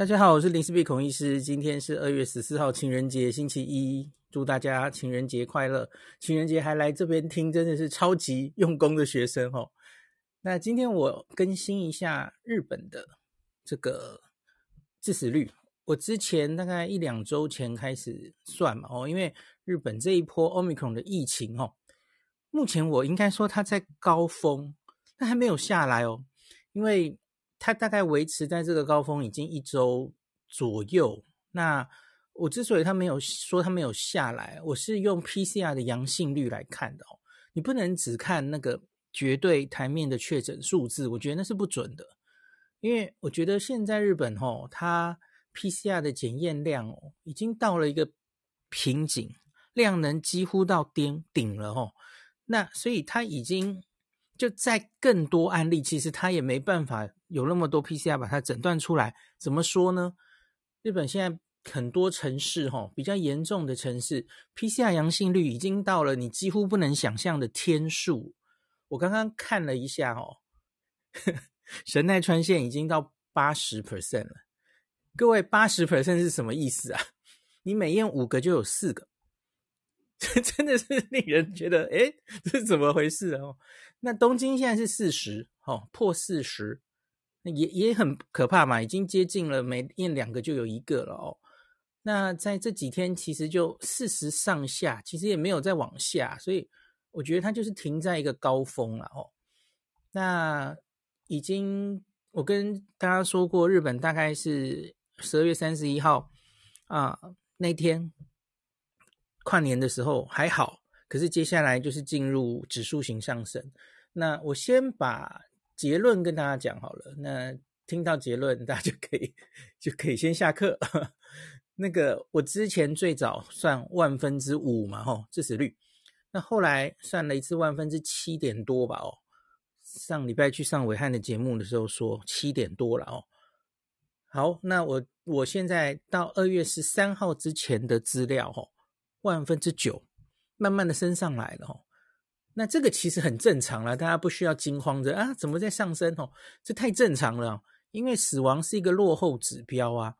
大家好，我是林氏璧孔医师。今天是二月十四号，情人节，星期一。祝大家情人节快乐！情人节还来这边听，真的是超级用功的学生哦。那今天我更新一下日本的这个致死率。我之前大概一两周前开始算嘛哦，因为日本这一波 Omicron 的疫情哦，目前我应该说它在高峰，但还没有下来哦，因为。它大概维持在这个高峰已经一周左右。那我之所以它没有说它没有下来，我是用 PCR 的阳性率来看的哦。你不能只看那个绝对台面的确诊数字，我觉得那是不准的。因为我觉得现在日本哦，它 PCR 的检验量哦，已经到了一个瓶颈，量能几乎到顶顶了哦。那所以它已经。就在更多案例，其实它也没办法有那么多 PCR 把它诊断出来。怎么说呢？日本现在很多城市，哈，比较严重的城市，PCR 阳性率已经到了你几乎不能想象的天数。我刚刚看了一下，哦，神奈川县已经到八十 percent 了。各位，八十 percent 是什么意思啊？你每验五个就有四个。这真的是令人觉得，诶，这是怎么回事哦？那东京现在是四十，哦，破四十，那也也很可怕嘛，已经接近了，每验两个就有一个了哦。那在这几天，其实就四十上下，其实也没有再往下，所以我觉得它就是停在一个高峰了哦。那已经，我跟大家说过，日本大概是十二月三十一号啊那天。跨年的时候还好，可是接下来就是进入指数型上升。那我先把结论跟大家讲好了。那听到结论，大家就可以就可以先下课。那个我之前最早算万分之五嘛，吼，致死率。那后来算了一次万分之七点多吧，哦。上礼拜去上暐瀚的节目的时候说七点多了哦。好，那我我现在到二月十三号之前的资料，吼。万分之九，慢慢的升上来了哦。那这个其实很正常了，大家不需要惊慌着啊，怎么在上升哦？这太正常了，因为死亡是一个落后指标啊。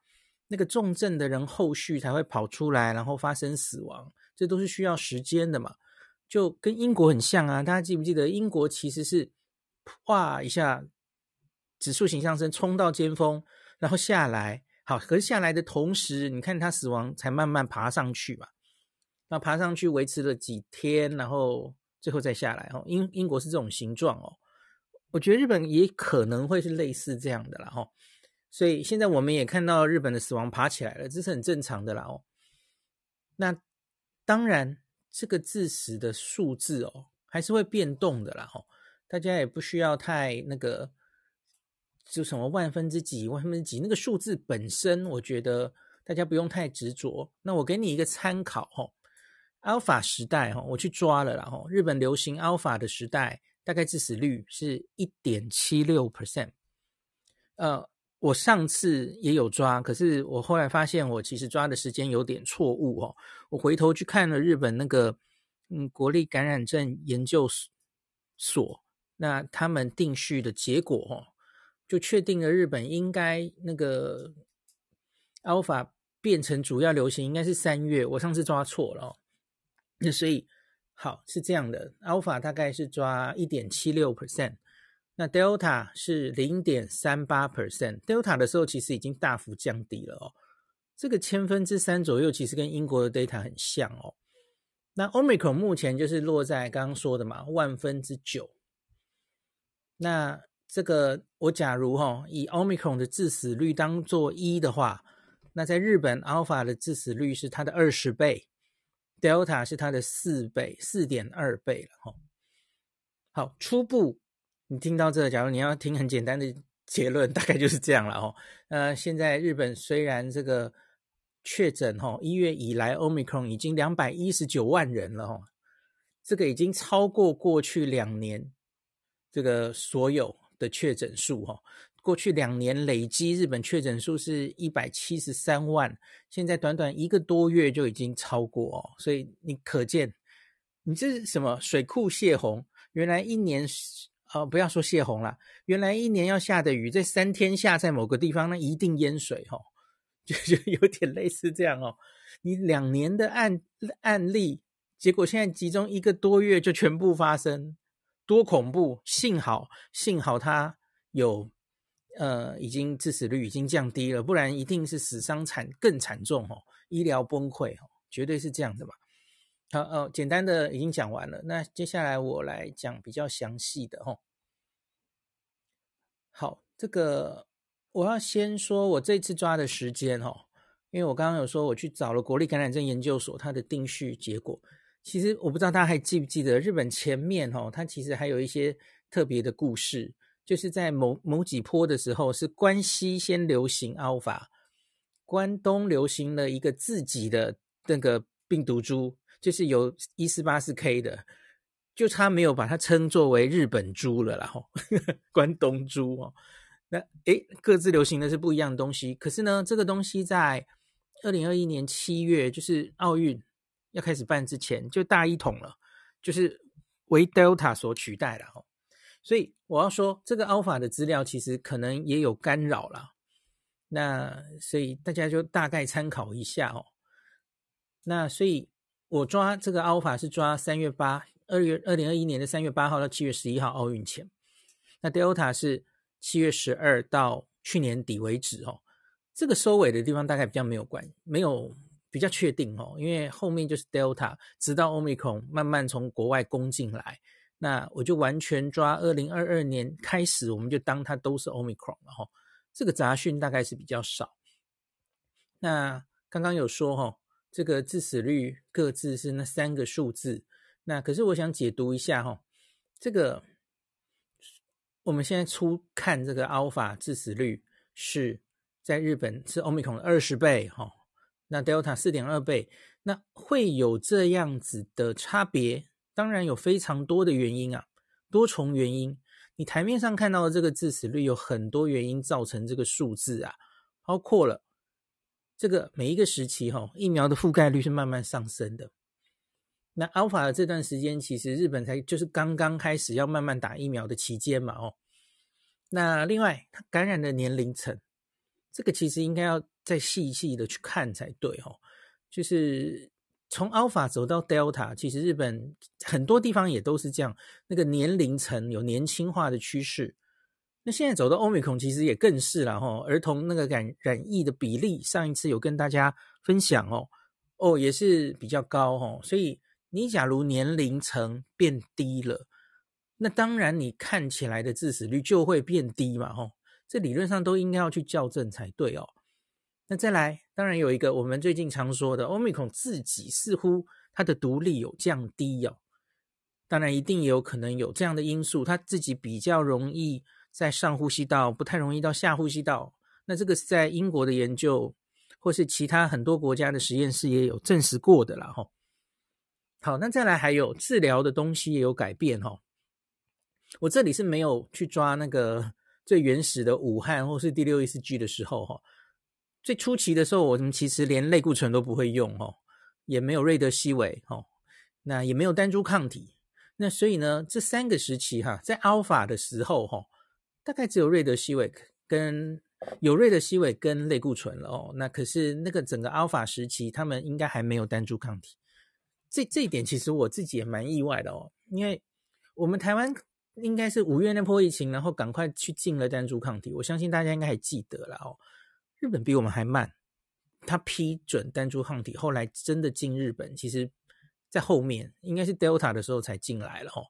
那个重症的人后续才会跑出来，然后发生死亡，这都是需要时间的嘛。就跟英国很像啊，大家记不记得英国其实是哇一下指数型上升，冲到尖峰，然后下来，好，可是下来的同时，你看他死亡才慢慢爬上去嘛。那爬上去维持了几天，然后最后再下来哦。英英国是这种形状哦，我觉得日本也可能会是类似这样的啦哈。所以现在我们也看到日本的死亡爬起来了，这是很正常的啦哦。那当然，这个致死的数字哦还是会变动的啦哈。大家也不需要太那个，就什么万分之几、万分之几那个数字本身，我觉得大家不用太执着。那我给你一个参考哈。Alpha 时代哈，我去抓了啦哈。日本流行 Alpha 的时代，大概致死率是一点七六 percent。呃，我上次也有抓，可是我后来发现我其实抓的时间有点错误哦。我回头去看了日本那个嗯国立感染症研究所，那他们定序的结果哦，就确定了日本应该那个 Alpha 变成主要流行应该是三月。我上次抓错了哦。那所以好是这样的，Alpha 大概是抓一点七六 percent，那 Delta 是零点三八 percent，Delta 的时候其实已经大幅降低了哦，这个千分之三左右其实跟英国的 data 很像哦。那 Omicron 目前就是落在刚刚说的嘛，万分之九。那这个我假如哈、哦、以 Omicron 的致死率当做一的话，那在日本 Alpha 的致死率是它的二十倍。Delta 是它的四倍，四点二倍了哈。好，初步你听到这，假如你要听很简单的结论，大概就是这样了哦。呃，现在日本虽然这个确诊哈，一月以来 Omicron 已经两百一十九万人了哈，这个已经超过过去两年这个所有的确诊数哈。过去两年累积日本确诊数是一百七十三万，现在短短一个多月就已经超过哦，所以你可见，你这是什么水库泄洪？原来一年呃，不要说泄洪了，原来一年要下的雨，在三天下在某个地方，那一定淹水、哦，就 就有点类似这样哦。你两年的案案例，结果现在集中一个多月就全部发生，多恐怖！幸好幸好它有呃，已经致死率已经降低了，不然一定是死伤惨更惨重哦，医疗崩溃哦，绝对是这样的吧。好，哦，简单的已经讲完了。那接下来我来讲比较详细的哈。好，这个我要先说我这次抓的时间哈，因为我刚刚有说我去找了国立感染症研究所它的定序结果。其实我不知道大家还记不记得，日本前面哦，它其实还有一些特别的故事，就是在某某几波的时候，是关西先流行 Alpha，关东流行了一个自己的那个病毒株。就是有一四八四 K 的，就差没有把它称作为日本株了啦，吼，关东株哦。那诶，各自流行的是不一样的东西。可是呢，这个东西在二零二一年七月，就是奥运要开始办之前，就大一统了，就是为 Delta 所取代了，吼。所以我要说，这个 Alpha 的资料其实可能也有干扰了。那所以大家就大概参考一下哦。那所以。我抓这个 Alpha 是抓三月八，二月二零二一年的三月八号到七月十一号奥运前，那 Delta 是七月十二到去年底为止哦。这个收尾的地方大概比较没有关，没有比较确定哦，因为后面就是 Delta，直到 Omicron 慢慢从国外攻进来，那我就完全抓二零二二年开始，我们就当它都是 Omicron 了哈。这个杂讯大概是比较少。那刚刚有说哈。这个致死率各自是那三个数字，那可是我想解读一下哈，这个我们现在初看这个 Alpha 致死率是在日本是 Omicron 的二十倍哈，那 Delta 四点二倍，那会有这样子的差别？当然有非常多的原因啊，多重原因。你台面上看到的这个致死率有很多原因造成这个数字啊，包括了。这个每一个时期哈，疫苗的覆盖率是慢慢上升的。那 Alpha 的这段时间，其实日本才就是刚刚开始要慢慢打疫苗的期间嘛哦。那另外，它感染的年龄层，这个其实应该要再细细的去看才对哦。就是从 Alpha 走到 Delta，其实日本很多地方也都是这样，那个年龄层有年轻化的趋势。那现在走到 Omicron 其实也更是了哈，儿童那个染染疫的比例，上一次有跟大家分享哦，哦也是比较高哦，所以你假如年龄层变低了，那当然你看起来的致死率就会变低嘛吼，这理论上都应该要去校正才对哦。那再来，当然有一个我们最近常说的 Omicron 自己似乎它的毒力有降低哦，当然一定也有可能有这样的因素，它自己比较容易。在上呼吸道不太容易到下呼吸道，那这个是在英国的研究，或是其他很多国家的实验室也有证实过的啦。哈，好，那再来还有治疗的东西也有改变哈。我这里是没有去抓那个最原始的武汉或是第六意识 G 的时候哈，最初期的时候我们其实连类固醇都不会用哦，也没有瑞德西韦哦，那也没有单株抗体，那所以呢，这三个时期哈，在 Alpha 的时候哈。大概只有瑞德西韦跟有瑞德西韦跟类固醇了哦，那可是那个整个 Alpha 时期，他们应该还没有单株抗体。这这一点其实我自己也蛮意外的哦，因为我们台湾应该是五月那波疫情，然后赶快去进了单株抗体。我相信大家应该还记得了哦，日本比我们还慢，他批准单株抗体，后来真的进日本，其实在后面应该是 Delta 的时候才进来了哦。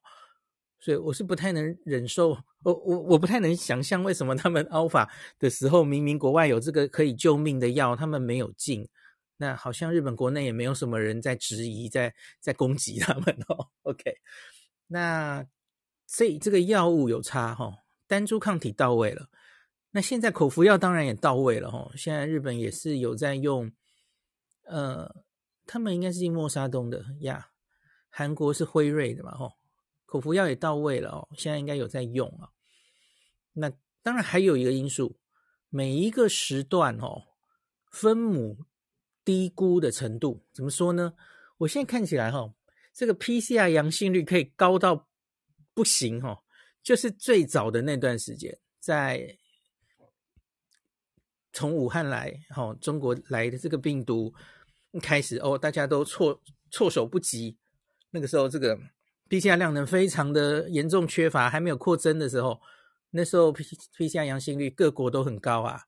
所以我是不太能忍受，我我我不太能想象为什么他们 Alpha 的时候，明明国外有这个可以救命的药，他们没有进，那好像日本国内也没有什么人在质疑，在在攻击他们哦。OK，那所以这个药物有差哈，单株抗体到位了，那现在口服药当然也到位了哈，现在日本也是有在用，呃，他们应该是用默沙东的呀，韩国是辉瑞的嘛吼。口服药也到位了哦，现在应该有在用啊。那当然还有一个因素，每一个时段哦，分母低估的程度怎么说呢？我现在看起来哈，这个 PCR 阳性率可以高到不行哈，就是最早的那段时间，在从武汉来，哦，中国来的这个病毒开始，哦，大家都措措手不及。那个时候，这个 PCR 量能非常的严重缺乏，还没有扩增的时候，那时候 P PCR 阳性率各国都很高啊。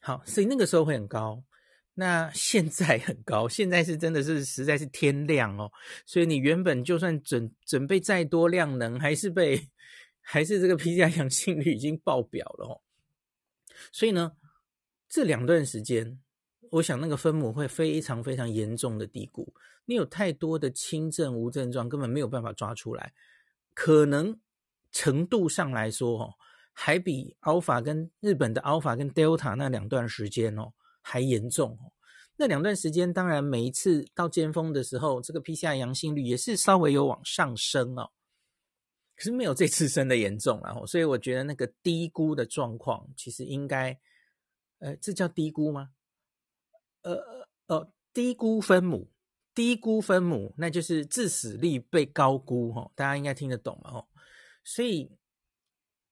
好，所以那个时候会很高。那现在很高，现在是真的是实在是天量哦，所以你原本就算准准备再多量能，还是被还是这个 PCR 阳性率已经爆表了哦。所以呢，这两段时间，我想那个分母会非常非常严重的低估，你有太多的轻症无症状，根本没有办法抓出来，可能程度上来说哦，还比 Alpha 跟日本的 Alpha 跟 Delta 那两段时间哦。还严重，那两段时间，当然每一次到尖峰的时候，这个 PCR 阳性率也是稍微有往上升哦，可是没有这次升的严重了哦，所以我觉得那个低估的状况，其实应该，呃，这叫低估吗？呃呃呃，低估分母，低估分母，那就是致死率被高估哦，大家应该听得懂嘛哦，所以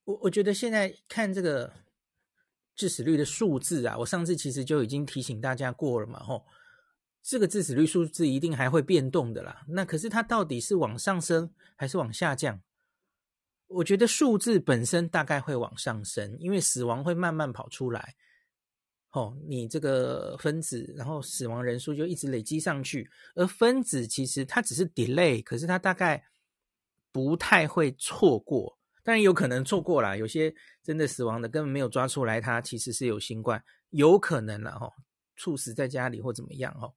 我我觉得现在看这个。致死率的数字啊，我上次其实就已经提醒大家过了嘛，吼，这个致死率数字一定还会变动的啦。那可是它到底是往上升还是往下降？我觉得数字本身大概会往上升，因为死亡会慢慢跑出来，哦，你这个分子，然后死亡人数就一直累积上去，而分子其实它只是 delay，可是它大概不太会错过。当然有可能错过了，有些真的死亡的根本没有抓出来，他其实是有新冠，有可能了哈，猝死在家里或怎么样哈，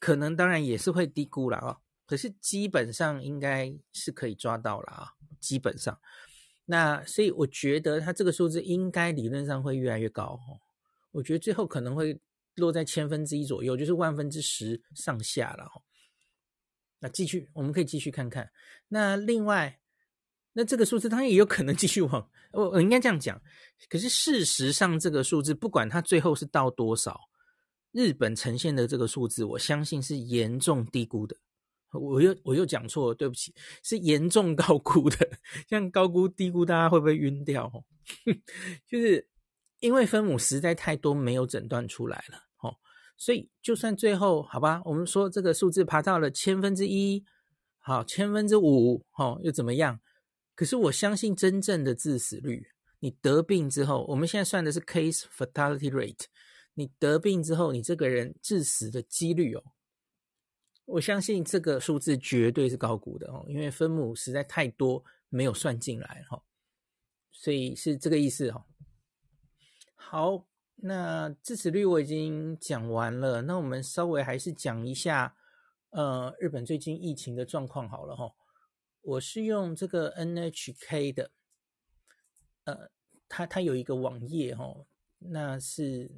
可能当然也是会低估了啊，可是基本上应该是可以抓到了啊，基本上，那所以我觉得它这个数字应该理论上会越来越高哦，我觉得最后可能会落在千分之一左右，就是万分之十上下了哈，那继续我们可以继续看看，那另外。那这个数字当然也有可能继续往，我我应该这样讲。可是事实上，这个数字不管它最后是到多少，日本呈现的这个数字，我相信是严重低估的。我又我又讲错了，对不起，是严重高估的。像高估低估，大家会不会晕掉？就是因为分母实在太多，没有诊断出来了。哦，所以就算最后好吧，我们说这个数字爬到了千分之一，好，千分之五，哦，又怎么样？可是我相信真正的致死率，你得病之后，我们现在算的是 case fatality rate，你得病之后，你这个人致死的几率哦，我相信这个数字绝对是高估的哦，因为分母实在太多，没有算进来哈，所以是这个意思哈。好，那致死率我已经讲完了，那我们稍微还是讲一下，呃，日本最近疫情的状况好了哈。我是用这个 NHK 的，呃，它它有一个网页哦，那是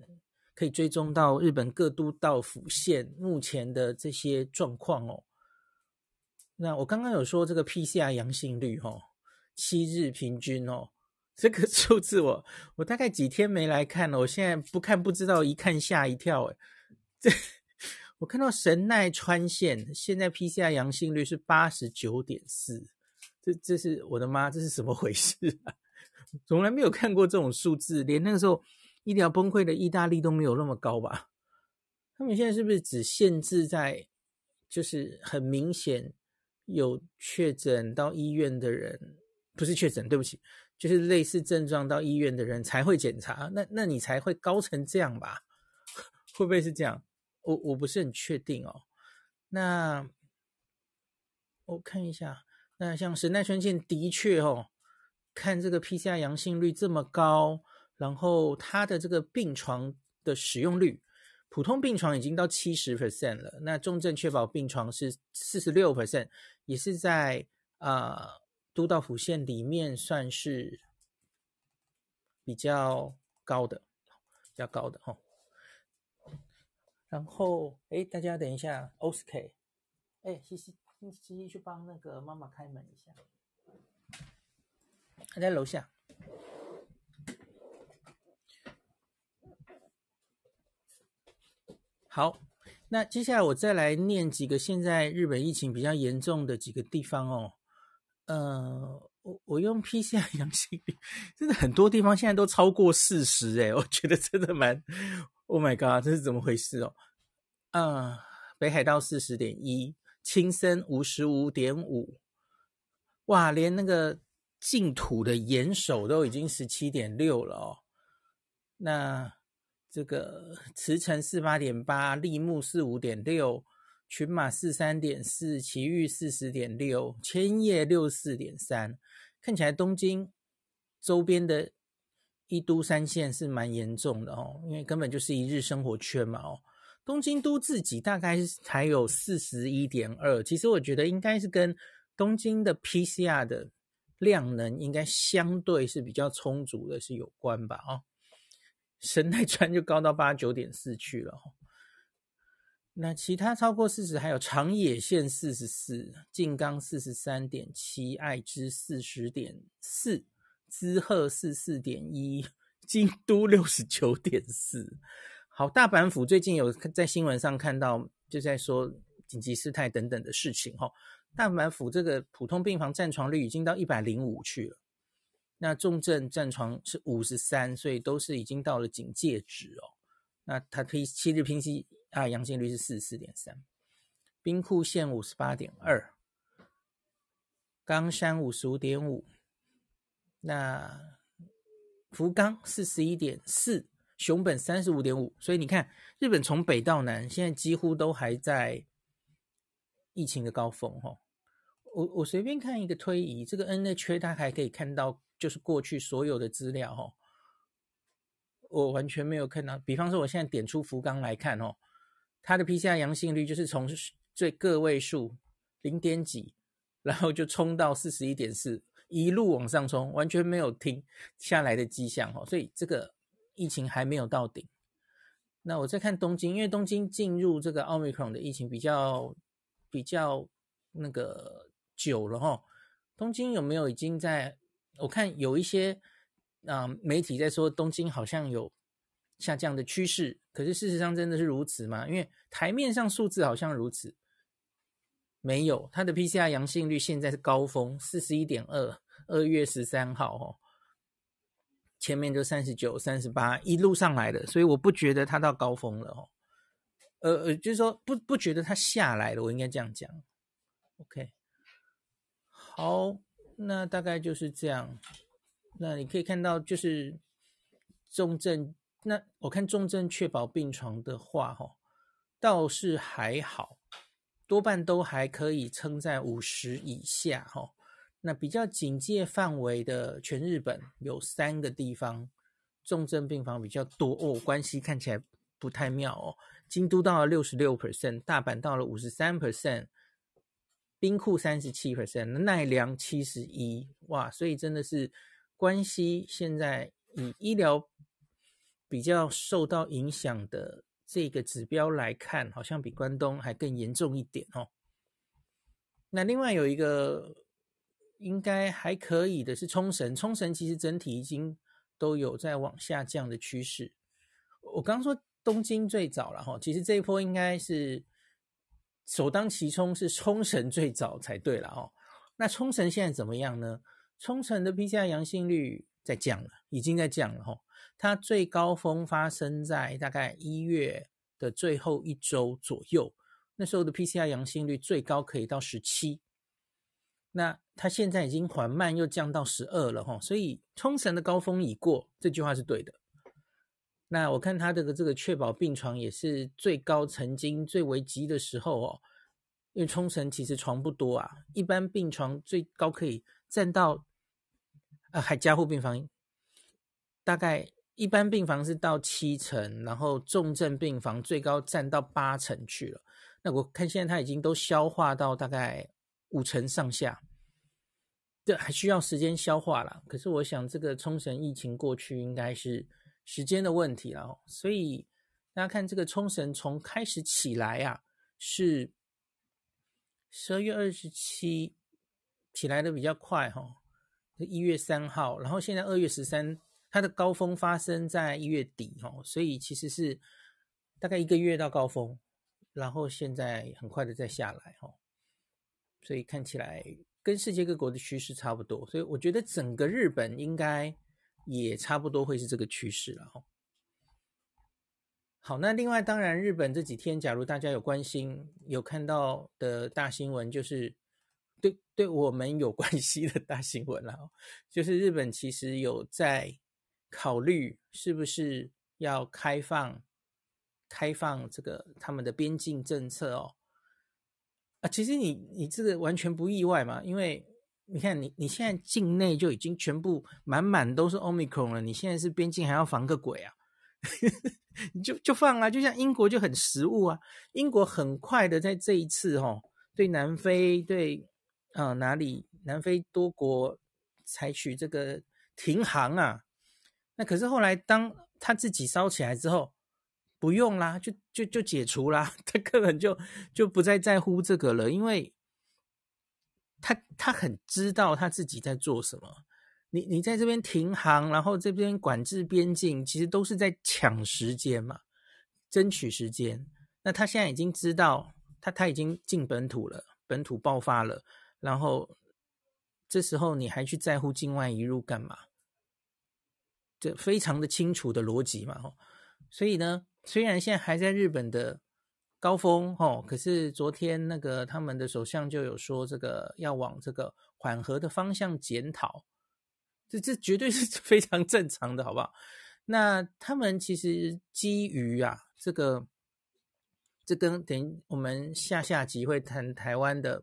可以追踪到日本各都道府县目前的这些状况哦。那我刚刚有说这个 PCR 阳性率哦，七日平均哦，这个 数字我我大概几天没来看了，我现在不看不知道，一看吓一跳诶，这。我看到神奈川县现在 PCR 阳性率是八十九点四，这这是我的妈，这是怎么回事啊？从来没有看过这种数字，连那个时候医疗崩溃的意大利都没有那么高吧？他们现在是不是只限制在就是很明显有确诊到医院的人，不是确诊，对不起，就是类似症状到医院的人才会检查，那那你才会高成这样吧？会不会是这样？我我不是很确定哦，那我看一下，那像神奈川县的确哦，看这个 PCR 阳性率这么高，然后它的这个病床的使用率，普通病床已经到七十 percent 了，那重症确保病床是四十六 percent，也是在啊、都道府县里面算是比较高的，比较高的哦。然后，哎，大家等一下，OSK，哎，西西，西西去帮那个妈妈开门一下，他在楼下。好，那接下来我再来念几个现在日本疫情比较严重的几个地方哦。呃，我我用 PCR 阳性率，真的很多地方现在都超过四十诶，我觉得真的蛮，Oh my god，这是怎么回事哦？啊，北海道四十点一，青森五十五点五，哇，连那个净土的岩手都已经十七点六了哦。那这个茨城四八点八，立木四五点六。群马四三点四，埼玉四十点六，千叶六四点三，看起来东京周边的一都三县是蛮严重的哦，因为根本就是一日生活圈嘛哦。东京都自己大概才有四十一点二，其实我觉得应该是跟东京的 PCR 的量能应该相对是比较充足的，是有关吧哦。神奈川就高到八九点四去了。那其他超过四十，还有长野县四十四，静冈四十三点七，爱知四十点四，滋贺四四点一，京都六十九点四。好，大阪府最近有在新闻上看到，就在说紧急事态等等的事情哈。大阪府这个普通病房占床率已经到一百零五去了，那重症占床是五十三，所以都是已经到了警戒值哦。那它可以七日平息啊，阳性率是四十四点三，兵库县五十八点二，冈山五十五点五，那福冈四十一点四，熊本三十五点五，所以你看，日本从北到南，现在几乎都还在疫情的高峰哈。我我随便看一个推移，这个 NHK 它还可以看到，就是过去所有的资料哈，我完全没有看到。比方说，我现在点出福冈来看哦。它的 PCR 阳性率就是从最个位数零点几，然后就冲到四十一点四，一路往上冲，完全没有停下来的迹象哦。所以这个疫情还没有到顶。那我再看东京，因为东京进入这个奥密克戎的疫情比较比较那个久了哈。东京有没有已经在？我看有一些啊、媒体在说东京好像有。下降的趋势，可是事实上真的是如此吗？因为台面上数字好像如此，没有，它的 PCR 阳性率现在是高峰，四十一点二，二月十三号哦，前面就三十九、三十八一路上来的，所以我不觉得它到高峰了哦，呃呃，就是说不不觉得它下来了，我应该这样讲。OK，好，那大概就是这样。那你可以看到，就是重症。那我看重症确保病床的话，哈，倒是还好，多半都还可以撑在五十以下，哈。那比较警戒范围的全日本有三个地方重症病房比较多哦，关系看起来不太妙哦。京都到了六十六 percent，大阪到了五十三 percent，兵库三十七 percent，奈良七十一，哇，所以真的是关系现在以医疗。比较受到影响的这个指标来看，好像比关东还更严重一点哦。那另外有一个应该还可以的是冲绳，冲绳其实整体已经都有在往下降的趋势。我刚说东京最早了哈，其实这一波应该是首当其冲是冲绳最早才对了哦。那冲绳现在怎么样呢？冲绳的 PCR 阳性率在降了，已经在降了哈。它最高峰发生在大概一月的最后一周左右，那时候的 PCR 阳性率最高可以到十七，那它现在已经缓慢又降到十二了哈，所以冲绳的高峰已过，这句话是对的。那我看它这个这个确保病床也是最高，曾经最危急的时候哦，因为冲绳其实床不多啊，一般病床最高可以占到啊，还加护病房大概。一般病房是到七成，然后重症病房最高占到八成去了。那我看现在它已经都消化到大概五成上下，这还需要时间消化啦。可是我想这个冲绳疫情过去应该是时间的问题了。所以大家看这个冲绳从开始起来啊，是十二月二十七起来的比较快哈，一月三号，然后现在二月十三。它的高峰发生在一月底哦，所以其实是大概一个月到高峰，然后现在很快的再下来哦，所以看起来跟世界各国的趋势差不多，所以我觉得整个日本应该也差不多会是这个趋势了哈。好，那另外当然，日本这几天，假如大家有关心、有看到的大新闻，就是对对我们有关系的大新闻了，就是日本其实有在考虑是不是要开放开放这个他们的边境政策哦。啊，其实你你这个完全不意外嘛，因为你看你你现在境内就已经全部满满都是 Omicron 了，你现在是边境还要防个鬼啊？你就就放啊，就像英国就很实务啊，英国很快的在这一次哦，对南非对啊、哪里南非多国采取这个停航啊，那可是后来当他自己烧起来之后，不用啦，就就就解除啦，他根本就就不再在乎这个了，因为他他很知道他自己在做什么。你你在这边停航，然后这边管制边境，其实都是在抢时间嘛，争取时间。那他现在已经知道，他他已经进本土了，本土爆发了，然后这时候你还去在乎境外一路干嘛？这非常的清楚的逻辑嘛，吼。所以呢，虽然现在还在日本的高峰，吼，可是昨天那个他们的首相就有说，这个要往这个缓和的方向检讨。这这绝对是非常正常的，好不好？那他们其实基于啊，这个这跟等于我们下下集会谈台湾的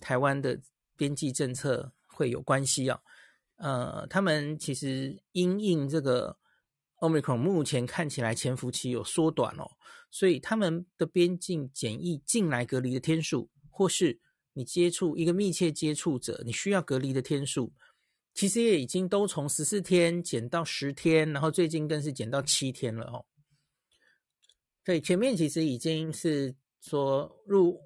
台湾的边际政策会有关系啊。呃，他们其实因应这个 Omicron 目前看起来潜伏期有缩短哦，所以他们的边境检疫进来隔离的天数，或是你接触一个密切接触者，你需要隔离的天数。其实也已经都从十四天减到十天，然后最近更是减到七天了哦。对，前面其实已经是说入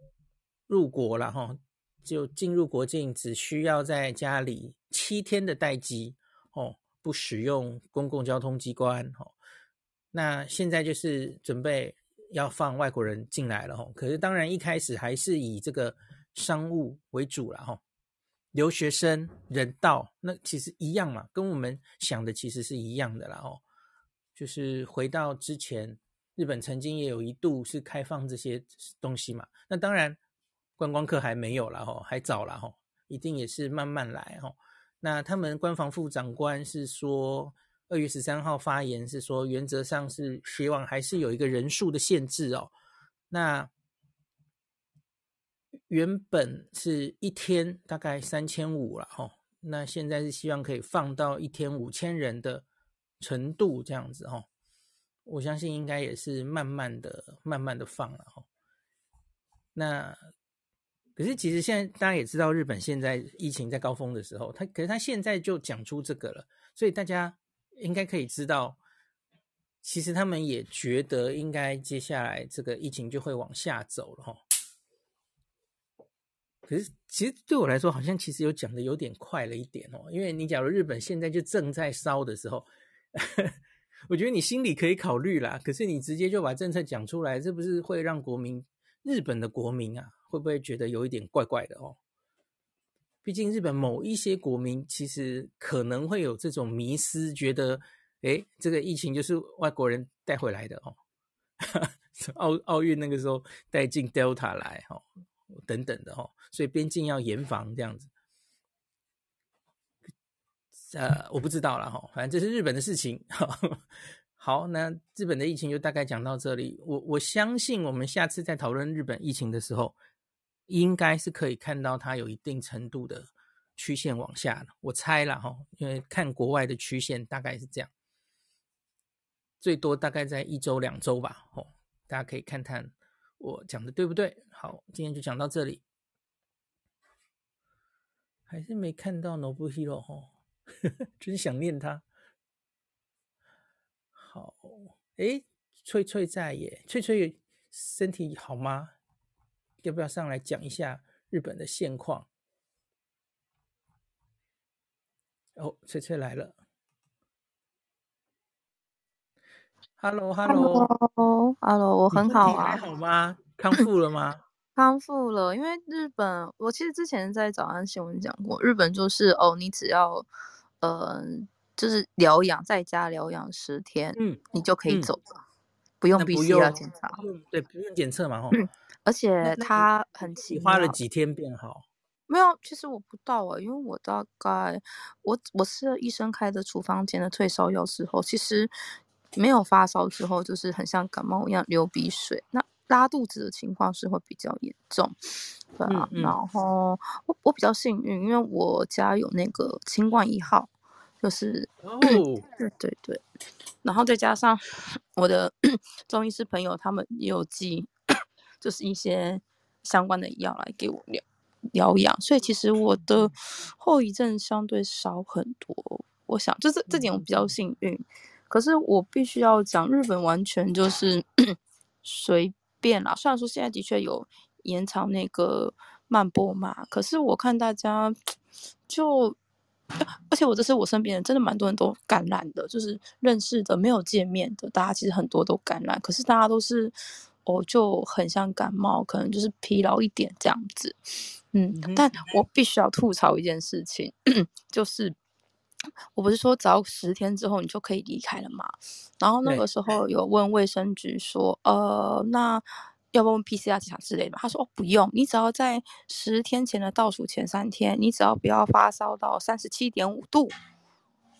入国了哈，就进入国境只需要在家里七天的待机哦，不使用公共交通机关哦。那现在就是准备要放外国人进来了哈，可是当然一开始还是以这个商务为主了哈。留学生人道，那其实一样嘛，跟我们想的其实是一样的啦哦。就是回到之前，日本曾经也有一度是开放这些东西嘛。那当然，观光客还没有啦吼，还早啦吼，一定也是慢慢来吼。那他们官房副长官是说，二月十三号发言是说，原则上是希望还是有一个人数的限制哦。那原本是一天大概三千五了哈，那现在是希望可以放到一天五千人的程度这样子哈，我相信应该也是慢慢的、慢慢的放了哈。那可是其实现在大家也知道，日本现在疫情在高峰的时候，他可是他现在就讲出这个了，所以大家应该可以知道，其实他们也觉得应该接下来这个疫情就会往下走了哈。可是，其实对我来说，好像其实有讲的有点快了一点哦。因为你假如日本现在就正在烧的时候，我觉得你心里可以考虑啦。可是你直接就把政策讲出来，这不是会让国民日本的国民啊，会不会觉得有一点怪怪的哦？毕竟日本某一些国民其实可能会有这种迷思，觉得诶，这个疫情就是外国人带回来的哦。奥奥运那个时候带进 Delta 来哦。等等的哈，所以边境要严防这样子。呃，我不知道了哈，反正这是日本的事情。好，那日本的疫情就大概讲到这里。我我相信我们下次再讨论日本疫情的时候，应该是可以看到它有一定程度的曲线往下了。我猜了哈，因为看国外的曲线大概是这样，最多大概在一周两周吧。哦，大家可以看看。我讲的对不对？好，今天就讲到这里。还是没看到 Nobuhiro 哈，真想念他。好，诶，翠翠在耶，翠翠身体好吗？要不要上来讲一下日本的现况？哦，翠翠来了。Hello，Hello，Hello，我很好啊。还好吗？康复了吗？康复了，因为日本，我其实之前在早安新闻讲过，日本就是哦，你只要呃，就是疗养在家疗养十天，嗯，你就可以走了，嗯、不用必须要检查，对，不用检测嘛，哈、嗯。而且他很奇你花了几天变好？没有，其实我不到啊，因为我大概我我吃了医生开的处方箋的退烧药之后，其实没有发烧之后，就是很像感冒一样流鼻水。那拉肚子的情况是会比较严重，对啊。嗯嗯、然后我我比较幸运，因为我家有那个清冠一号，就是、哦、对对对。然后再加上 我的 中医师朋友，他们也有寄，就是一些相关的药来给我疗疗养，所以其实我的后遗症相对少很多。我想，就是这点我比较幸运。可是我必须要讲，日本完全就是随。便啦，虽然说现在的确有延长那个慢波嘛，可是我看大家 就，而且我这是我身边人，真的蛮多人都感染的，就是认识的没有见面的，大家其实很多都感染，可是大家都是哦就很像感冒，可能就是疲劳一点这样子，嗯，但我必须要吐槽一件事情，就是。我不是说只要十天之后你就可以离开了嘛？然后那个时候有问卫生局说，呃，那要不要问 PCR 检查之类的？他说哦，不用，你只要在十天前的倒数前三天，你只要不要发烧到三十七点五度，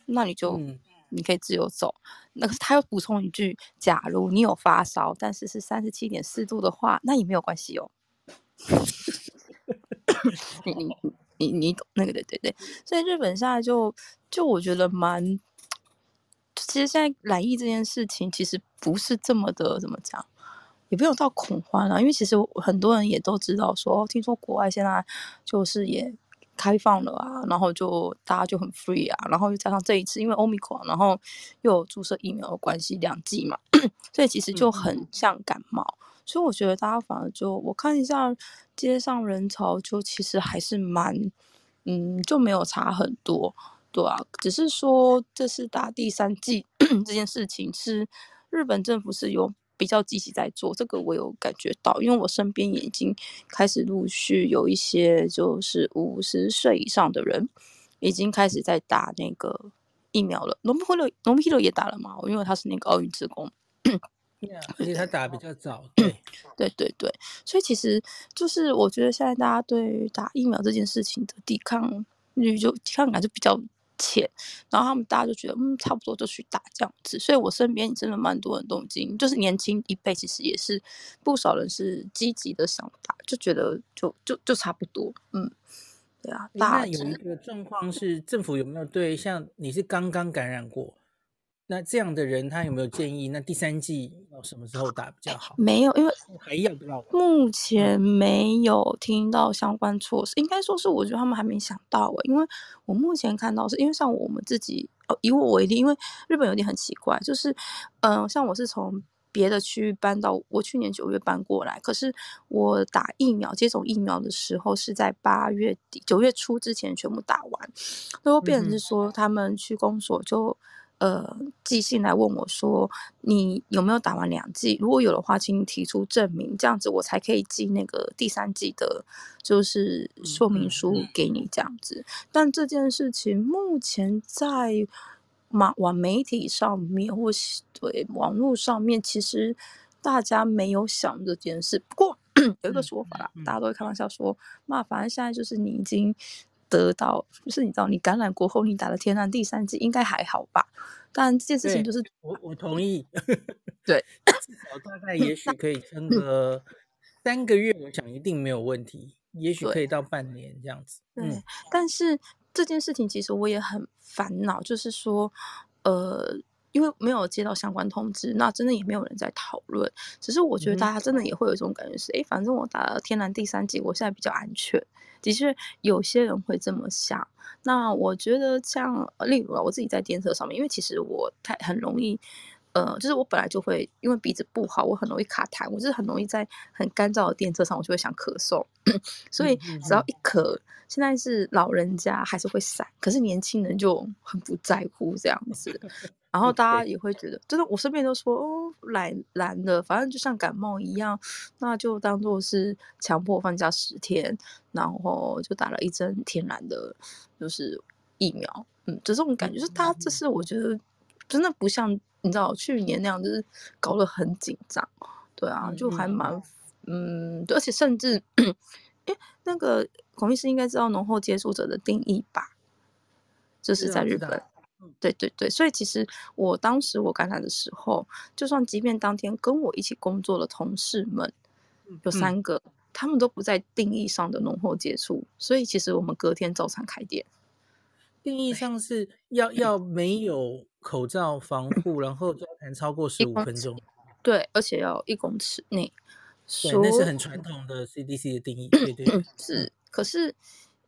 那你就、嗯、你可以自由走。那个他又补充一句，假如你有发烧，但是是三十七点四度的话，那也没有关系哦。你你你你懂那个对对对，所以日本现在就就我觉得蛮，其实现在染疫这件事情其实不是这么的怎么讲，也不用到恐慌了，因为其实很多人也都知道说，听说国外现在就是也开放了啊，然后就大家就很 free 啊，然后又加上这一次因为 Omicron，然后又有注射疫苗的关系，两剂嘛，所以其实就很像感冒。嗯所以我觉得大家反而就我看一下街上人潮，就其实还是蛮，嗯，就没有差很多，对啊，只是说这是打第三剂 这件事情是日本政府是有比较积极在做，这个我有感觉到，因为我身边也已经开始陆续有一些就是五十岁以上的人已经开始在打那个疫苗了。农夫勒农夫勒也打了嘛，因为他是那个奥运职工。Yeah, 而且他打得比较早，对，对对对，所以其实就是我觉得现在大家对于打疫苗这件事情的抵抗力就抵抗感就比较浅，然后他们大家就觉得嗯差不多就去打这样子，所以我身边真的蛮多人都已经就是年轻一辈其实也是不少人是积极的想打，就觉得就就就差不多，嗯，对啊。那有一个状况是政府有没有对像你是刚刚感染过？那这样的人，他有没有建议？那第三季要什么时候打比较好？没有，因为还要不要？目前没有听到相关措施，应该说是我觉得他们还没想到。因为我目前看到是因为像我们自己，哦，以我为例，因为日本有点很奇怪，就是，嗯、呃，像我是从别的区域搬到，我去年九月搬过来，可是我打疫苗接种疫苗的时候是在八月底九月初之前全部打完，最后变成是说他们去公所就。呃，寄信来问我说，你有没有打完两剂？如果有的话，请你提出证明，这样子我才可以寄那个第三剂的，就是说明书给你这样子。但这件事情目前在网网媒体上面或对网络上面，其实大家没有想这件事。不过 有一个说法啦，大家都会开玩笑说，那反正现在就是你已经。得到就是你知道，你感染过后你打了天然第三剂应该还好吧？但这件事情就是我我同意，对，至少大概也许可以撑个三个月，我想一定没有问题，也许可以到半年这样子。对，嗯、但是这件事情其实我也很烦恼，就是说，呃。因为没有接到相关通知，那真的也没有人在讨论。只是我觉得大家真的也会有一种感觉是，哎、嗯，反正我打了天然第三剂，我现在比较安全。的确，有些人会这么想。那我觉得像，例如啊，我自己在电车上面，因为其实我太很容易，呃，就是我本来就会因为鼻子不好，我很容易卡痰，我就是很容易在很干燥的电车上，我就会想咳嗽。所以只要一咳，现在是老人家还是会散，可是年轻人就很不在乎这样子。然后大家也会觉得，真的，我身边都说哦，来蓝的，反正就像感冒一样，那就当做是强迫放假十天，然后就打了一针天然的，就是疫苗。嗯，就这种感觉，就是他这是我觉得真的不像你知道去年那样，就是搞得很紧张。对啊，就还蛮嗯，对，而且甚至，哎，那个孔医师应该知道浓厚接触者的定义吧？就是在日本。对对对，所以其实我当时我感染的时候，就算即便当天跟我一起工作的同事们有三个，嗯、他们都不在定义上的浓厚接触，所以其实我们隔天照常开店。定义上是要要没有口罩防护，然后交谈超过十五分钟，对，而且要一公尺内，对，那是很传统的 CDC 的定义，对对 是，可是。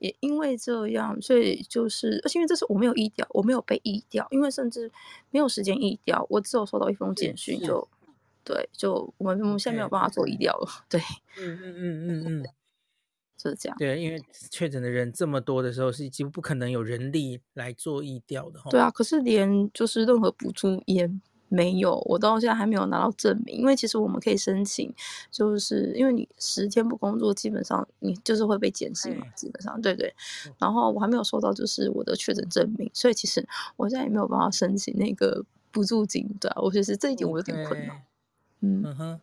也因为这样，所以就是，而且因为这是我没有疫调，我没有被疫调，因为甚至没有时间疫调，我只有收到一封简讯，就。对，就我们我们现在没有办法做疫调了，对，嗯嗯嗯嗯嗯，就是这样，对，因为确诊的人这么多的时候，是几乎不可能有人力来做疫调的，对啊，可是连就是任何补助也。没有，我到现在还没有拿到证明。因为其实我们可以申请，就是因为你十天不工作，基本上你就是会被减薪嘛，基本上对对。然后我还没有收到就是我的确诊证明，所以其实我现在也没有办法申请那个补助金，对啊，我觉得这一点我有点困难。嗯嗯哼，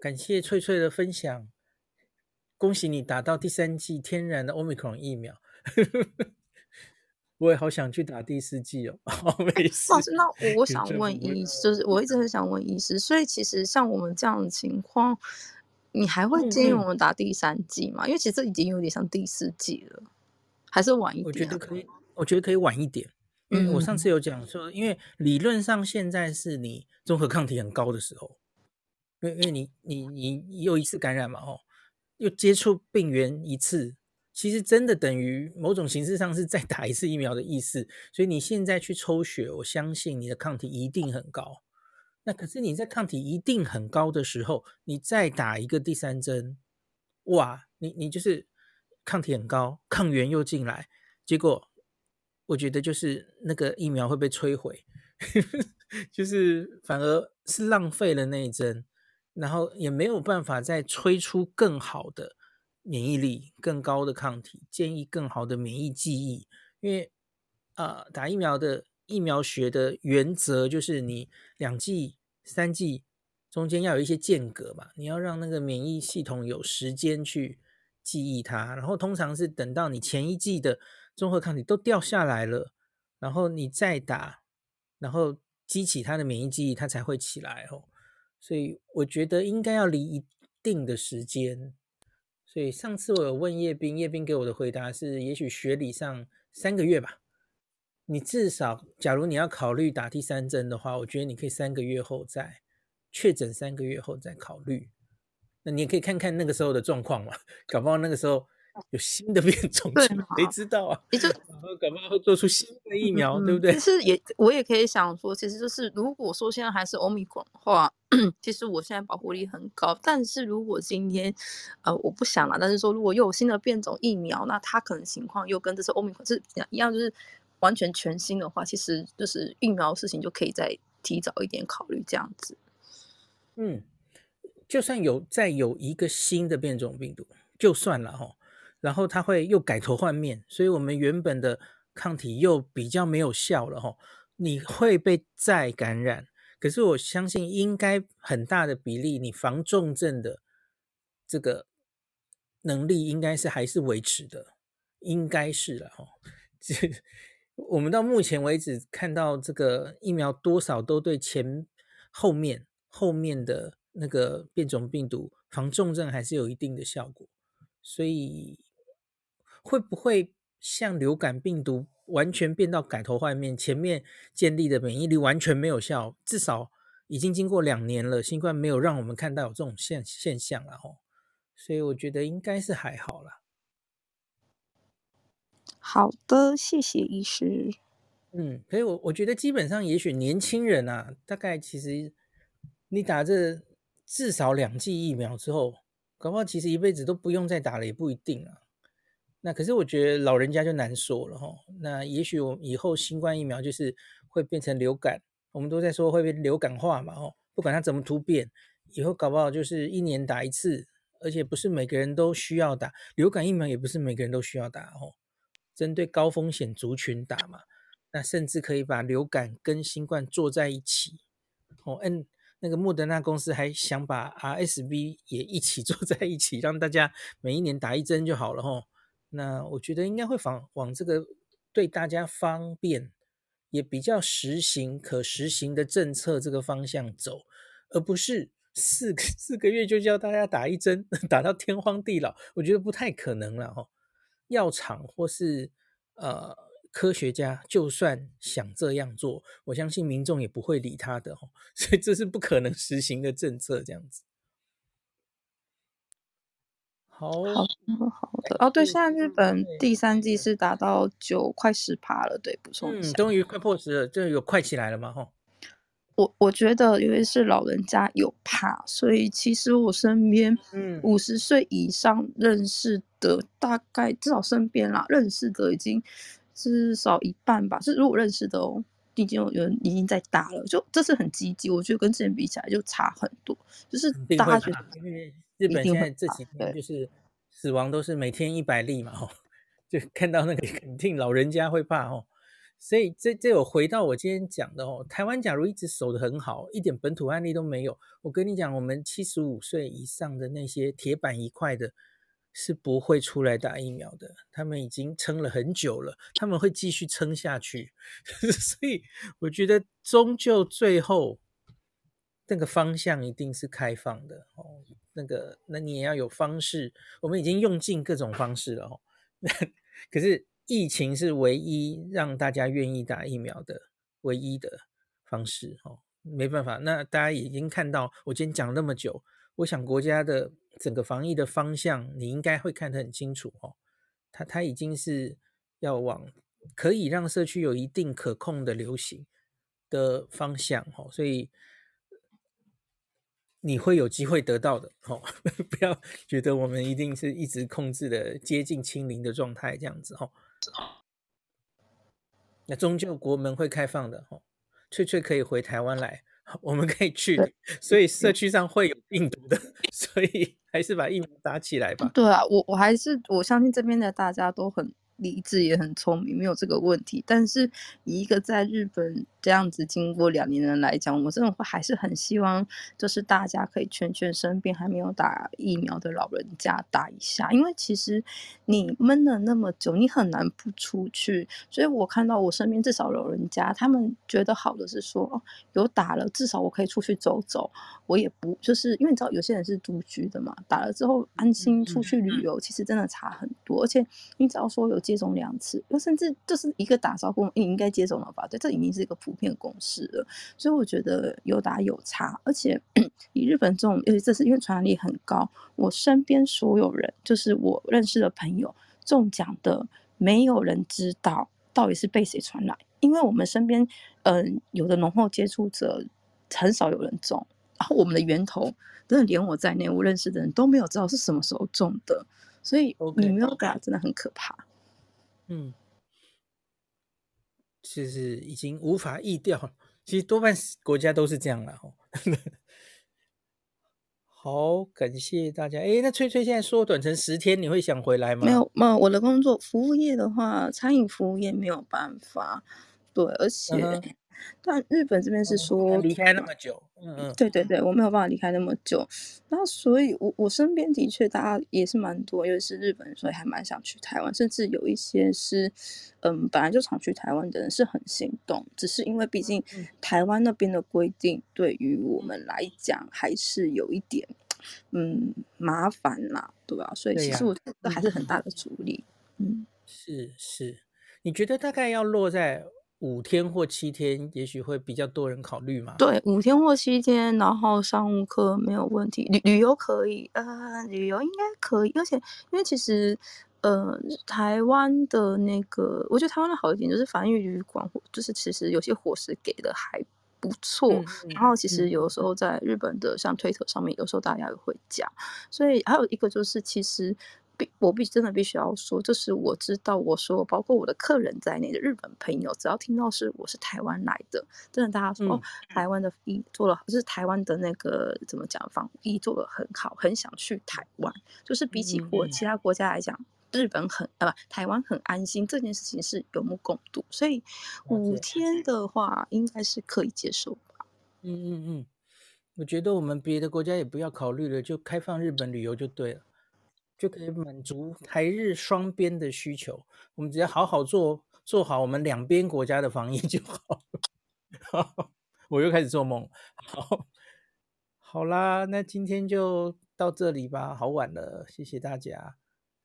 感谢翠翠的分享，恭喜你打到第三剂天然的 Omicron 疫苗。我也好想去打第四剂哦，没事。老师，那我想问医师，就是我一直很想问医师，所以其实像我们这样的情况，你还会建议我们打第三剂吗？嗯嗯，因为其实这已经有点像第四剂了，还是晚一点？我觉得可以，我觉得可以晚一点。嗯，我上次有讲说，因为理论上现在是你综合抗体很高的时候，因为因为你你你又一次感染嘛，哦，又接触病原一次。其实真的等于某种形式上是再打一次疫苗的意思，所以你现在去抽血，我相信你的抗体一定很高。那可是你在抗体一定很高的时候，你再打一个第三针，哇，你你就是抗体很高，抗原又进来，结果我觉得就是那个疫苗会被摧毁，就是反而是浪费了那一针，然后也没有办法再催出更好的。免疫力更高的抗体，建议更好的免疫记忆，因为啊、打疫苗的疫苗学的原则就是你两剂、三剂中间要有一些间隔嘛，你要让那个免疫系统有时间去记忆它，然后通常是等到你前一剂的综合抗体都掉下来了，然后你再打，然后激起它的免疫记忆，它才会起来哦。所以我觉得应该要离一定的时间。所以上次我有问叶斌，叶斌给我的回答是，也许学理上三个月吧。你至少，假如你要考虑打第三针的话，我觉得你可以三个月后再确诊，三个月后再考虑。那你也可以看看那个时候的状况嘛，搞不好那个时候。有新的变种，谁知道啊？也就感冒会做出新的疫苗，嗯、对不对？其实也我也可以想说，其实就是如果说现在还是欧米伽的话，其实我现在保护力很高。但是如果今天呃我不想了，但是说如果又有新的变种疫苗，那它可能情况又跟这次欧米伽是一样，就是完全全新的话，其实就是疫苗事情就可以再提早一点考虑这样子。嗯，就算有再有一个新的变种病毒，就算了哈。然后它会又改头换面，所以我们原本的抗体又比较没有效了吼，你会被再感染，可是我相信应该很大的比例，你防重症的这个能力应该是还是维持的，应该是了吼。这我们到目前为止看到这个疫苗多少都对前后面后面的那个变种病毒防重症还是有一定的效果，所以。会不会像流感病毒完全变到改头换面？前面建立的免疫力完全没有效，至少已经经过两年了，新冠没有让我们看到有这种现现象了吼，所以我觉得应该是还好啦。好的，谢谢医师。嗯，所以我我觉得基本上，也许年轻人啊，大概其实你打这至少两剂疫苗之后，搞不好其实一辈子都不用再打了，也不一定啊。那可是我觉得老人家就难说了哈。那也许我以后新冠疫苗就是会变成流感，我们都在说会被流感化嘛，哦，不管它怎么突变，以后搞不好就是一年打一次，而且不是每个人都需要打流感疫苗，也不是每个人都需要打哦，针对高风险族群打嘛，那甚至可以把流感跟新冠做在一起，哦，嗯，那个莫德纳公司还想把 RSV 也一起做在一起，让大家每一年打一针就好了，哦，那我觉得应该会往往这个对大家方便。也比较实行可实行的政策这个方向走，而不是 四个四个月就叫大家打一针，打到天荒地老，我觉得不太可能了哈。药厂或是呃科学家，就算想这样做，我相信民众也不会理他的哈，所以这是不可能实行的政策，这样子。好好的，好的哦，对，现在日本第三季是达到九快十趴了，对，补充一下，嗯，终于快破十了，这有快起来了吗？哈，我我觉得因为是老人家有怕，所以其实我身边，嗯，五十岁以上认识的大概至少身边啦，认识的已经至少一半吧，是如果认识的哦，已经有人已经在打了，就这是很积极，我觉得跟之前比起来就差很多，就是大家觉得。日本现在这几天就是死亡都是每天一百例嘛，哦，就看到那个 肯定老人家会怕哦，所以这这我回到我今天讲的哦，台湾假如一直守得很好，一点本土案例都没有，我跟你讲，我们七十五岁以上的那些铁板一块的，是不会出来打疫苗的，他们已经撑了很久了，他们会继续撑下去，所以我觉得终究最后。那个方向一定是开放的哦，那个，那你也要有方式。我们已经用尽各种方式了哦，可是疫情是唯一让大家愿意打疫苗的唯一的方式哦，没办法。那大家已经看到，我今天讲那么久，我想国家的整个防疫的方向，你应该会看得很清楚哦。它它已经是要往可以让社区有一定可控的流行的方向哦，所以。你会有机会得到的，哦，不要觉得我们一定是一直控制的接近清零的状态这样子，哦。那终究国门会开放的，哦，翠翠可以回台湾来，我们可以去，所以社区上会有病毒的，所以还是把疫苗打起来吧。对啊，我我还是我相信这边的大家都很。理智也很聪明，没有这个问题。但是以一个在日本这样子经过两年的人来讲，我真的会还是很希望，就是大家可以劝劝身边还没有打疫苗的老人家打一下，因为其实你闷了那么久，你很难不出去。所以我看到我身边至少老人家，他们觉得好的是说，哦，有打了，至少我可以出去走走，我也不就是因为你知道有些人是独居的嘛，打了之后安心出去旅游，其实真的差很多。而且你只要说有。接种两次，又甚至就是一个打招呼，你应该接种了吧？对，这已经是一个普遍共识了。所以我觉得有打有差，而且 以日本这种，尤其这是因为传染力很高，我身边所有人，就是我认识的朋友中奖的，没有人知道到底是被谁传染，因为我们身边嗯、呃、有的浓厚接触者很少有人中，然后我们的源头真的连我在内，我认识的人都没有知道是什么时候中的，所以你没有打真的很可怕。嗯，其实已经无法疫调，其实多半国家都是这样了。好，感谢大家。哎，那翠翠现在缩短成十天，你会想回来吗？没有，没有。我的工作服务业的话，餐饮服务业没有办法。对，而且。Uh-huh. 但日本这边是说离开那么久，嗯嗯，对对对，我没有办法离开那么久，然后所以我我身边的确大家也是蛮多，尤其是日本，所以还蛮想去台湾，甚至有一些是嗯本来就常去台湾的人是很心动，只是因为毕竟台湾那边的规定对于我们来讲还是有一点嗯麻烦啦，对吧？所以其实我觉得还是很大的阻力，嗯，是是，你觉得大概要落在？五天或七天，也许会比较多人考虑嘛。对，五天或七天，然后商务课没有问题，旅旅游可以，呃，旅游应该可以。而且，因为其实，呃，台湾的那个，我觉得台湾的好一点就是防疫旅馆，就是其实有些伙食给的还不错。嗯嗯、然后，其实有时候在日本的像推特上面，有时候大家也会讲。所以，还有一个就是，其实。必我必真的必须要说，就是我知道，我说包括我的客人在内的日本朋友，只要听到是我是台湾来的，真的大家说、嗯哦、台湾的防疫做了，就是台湾的那个怎么讲，防疫做的很好，很想去台湾。就是比起国其他国家来讲，嗯、日本很啊不，台湾很安心，这件事情是有目共睹。所以五天的话，应该是可以接受吧。嗯嗯嗯，我觉得我们别的国家也不要考虑了，就开放日本旅游就对了。就可以满足台日双边的需求，我们只要好好做做好我们两边国家的防疫就好。我又开始做梦。好，好啦，那今天就到这里吧，好晚了，谢谢大家。